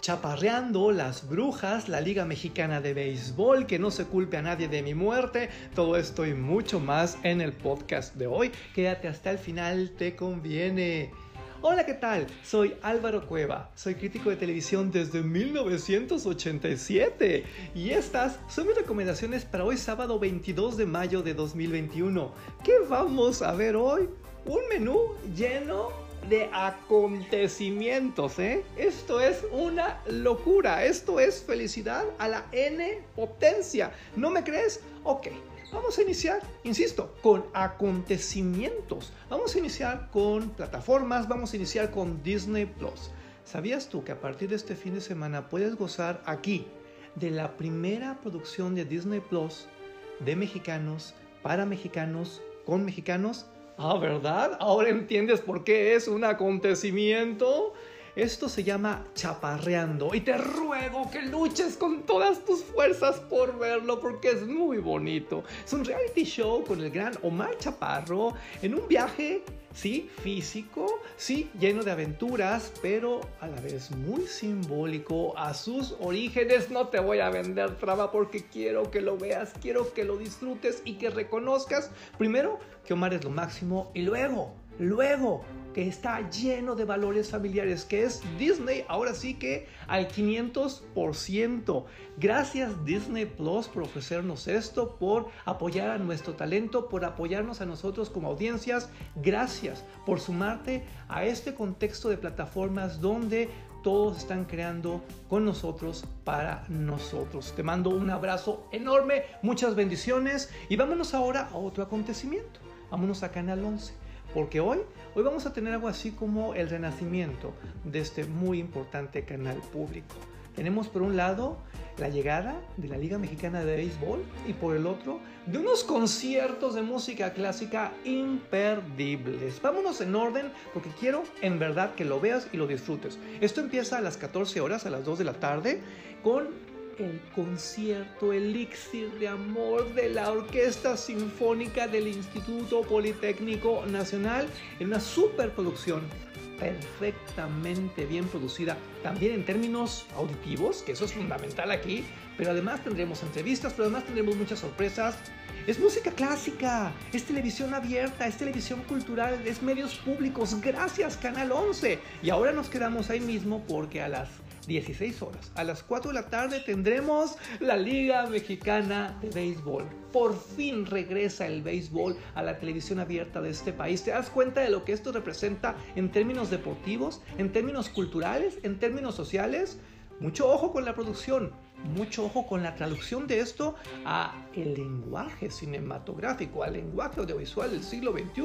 chaparreando, las brujas, la Liga Mexicana de Béisbol, que no se culpe a nadie de mi muerte, todo esto y mucho más en el podcast de hoy. Quédate hasta el final, te conviene. Hola, ¿qué tal? Soy Álvaro Cueva, soy crítico de televisión desde 1987 y estas son mis recomendaciones para hoy sábado 22 de mayo de 2021. ¿Qué vamos a ver hoy? Un menú lleno de acontecimientos, ¿eh? Esto es una locura, esto es felicidad a la N potencia. ¿No me crees? Ok, vamos a iniciar, insisto, con acontecimientos. Vamos a iniciar con plataformas, vamos a iniciar con Disney Plus. ¿Sabías tú que a partir de este fin de semana puedes gozar aquí de la primera producción de Disney Plus de mexicanos, para mexicanos, con mexicanos? Ah, ¿verdad? Ahora entiendes por qué es un acontecimiento. Esto se llama chaparreando y te ruego que luches con todas tus fuerzas por verlo porque es muy bonito. Es un reality show con el gran Omar Chaparro en un viaje sí, físico, sí, lleno de aventuras, pero a la vez muy simbólico a sus orígenes. No te voy a vender traba porque quiero que lo veas, quiero que lo disfrutes y que reconozcas primero que Omar es lo máximo y luego, luego que está lleno de valores familiares, que es Disney, ahora sí que al 500%. Gracias Disney Plus por ofrecernos esto, por apoyar a nuestro talento, por apoyarnos a nosotros como audiencias. Gracias por sumarte a este contexto de plataformas donde todos están creando con nosotros para nosotros. Te mando un abrazo enorme, muchas bendiciones y vámonos ahora a otro acontecimiento. Vámonos a Canal 11 porque hoy, hoy vamos a tener algo así como el renacimiento de este muy importante canal público. Tenemos por un lado la llegada de la Liga Mexicana de Béisbol y por el otro de unos conciertos de música clásica imperdibles. Vámonos en orden porque quiero en verdad que lo veas y lo disfrutes. Esto empieza a las 14 horas, a las 2 de la tarde, con el concierto Elixir de Amor de la Orquesta Sinfónica del Instituto Politécnico Nacional en una superproducción perfectamente bien producida, también en términos auditivos, que eso es fundamental aquí, pero además tendremos entrevistas, pero además tendremos muchas sorpresas. Es música clásica, es televisión abierta, es televisión cultural, es medios públicos. Gracias, Canal 11. Y ahora nos quedamos ahí mismo porque a las 16 horas. A las 4 de la tarde tendremos la Liga Mexicana de Béisbol. Por fin regresa el béisbol a la televisión abierta de este país. ¿Te das cuenta de lo que esto representa en términos deportivos, en términos culturales, en términos sociales? Mucho ojo con la producción, mucho ojo con la traducción de esto a el lenguaje cinematográfico, al lenguaje audiovisual del siglo XXI.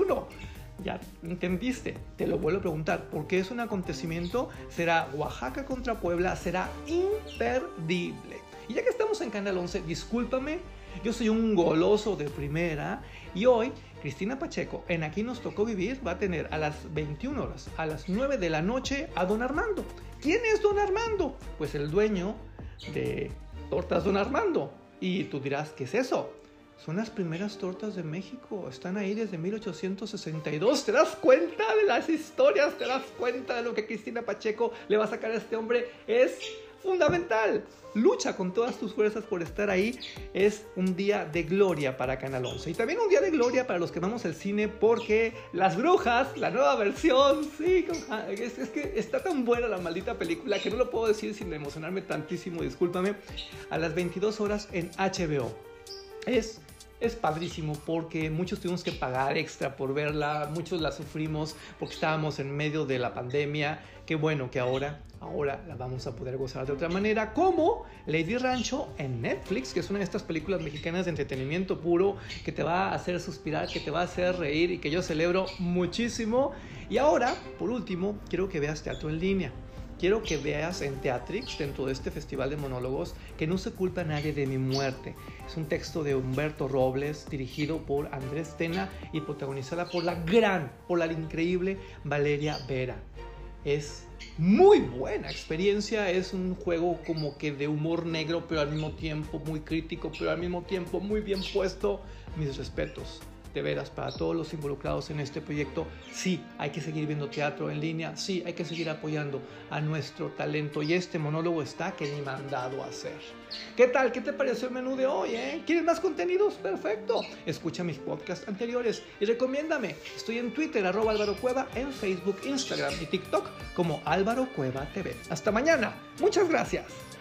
Ya entendiste, te lo vuelvo a preguntar, porque es un acontecimiento, será Oaxaca contra Puebla, será imperdible. Y ya que estamos en Canal 11, discúlpame, yo soy un goloso de primera y hoy Cristina Pacheco en Aquí nos tocó vivir va a tener a las 21 horas, a las 9 de la noche a Don Armando. ¿Quién es Don Armando? Pues el dueño de Tortas Don Armando. Y tú dirás, ¿qué es eso? Son las primeras tortas de México. Están ahí desde 1862. ¿Te das cuenta de las historias? ¿Te das cuenta de lo que Cristina Pacheco le va a sacar a este hombre? Es fundamental. Lucha con todas tus fuerzas por estar ahí. Es un día de gloria para Canal 11. Y también un día de gloria para los que vamos al cine porque Las Brujas, la nueva versión, sí, es, es que está tan buena la maldita película que no lo puedo decir sin emocionarme tantísimo, discúlpame. A las 22 horas en HBO. Es es padrísimo porque muchos tuvimos que pagar extra por verla, muchos la sufrimos porque estábamos en medio de la pandemia. Qué bueno que ahora, ahora la vamos a poder gozar de otra manera, como Lady Rancho en Netflix, que es una de estas películas mexicanas de entretenimiento puro que te va a hacer suspirar, que te va a hacer reír y que yo celebro muchísimo. Y ahora, por último, quiero que veas teatro en línea quiero que veas en Teatrix, dentro de este festival de monólogos, que no se culpa a nadie de mi muerte. Es un texto de Humberto Robles, dirigido por Andrés Tena y protagonizada por la gran, por la increíble Valeria Vera. Es muy buena experiencia, es un juego como que de humor negro, pero al mismo tiempo muy crítico, pero al mismo tiempo muy bien puesto. Mis respetos de veras, para todos los involucrados en este proyecto, sí, hay que seguir viendo teatro en línea, sí, hay que seguir apoyando a nuestro talento y este monólogo está que ni mandado a hacer. ¿Qué tal? ¿Qué te pareció el menú de hoy? Eh? ¿Quieres más contenidos? Perfecto. Escucha mis podcasts anteriores y recomiéndame. Estoy en Twitter, arroba Álvaro Cueva, en Facebook, Instagram y TikTok como Álvaro Cueva TV. Hasta mañana. Muchas gracias.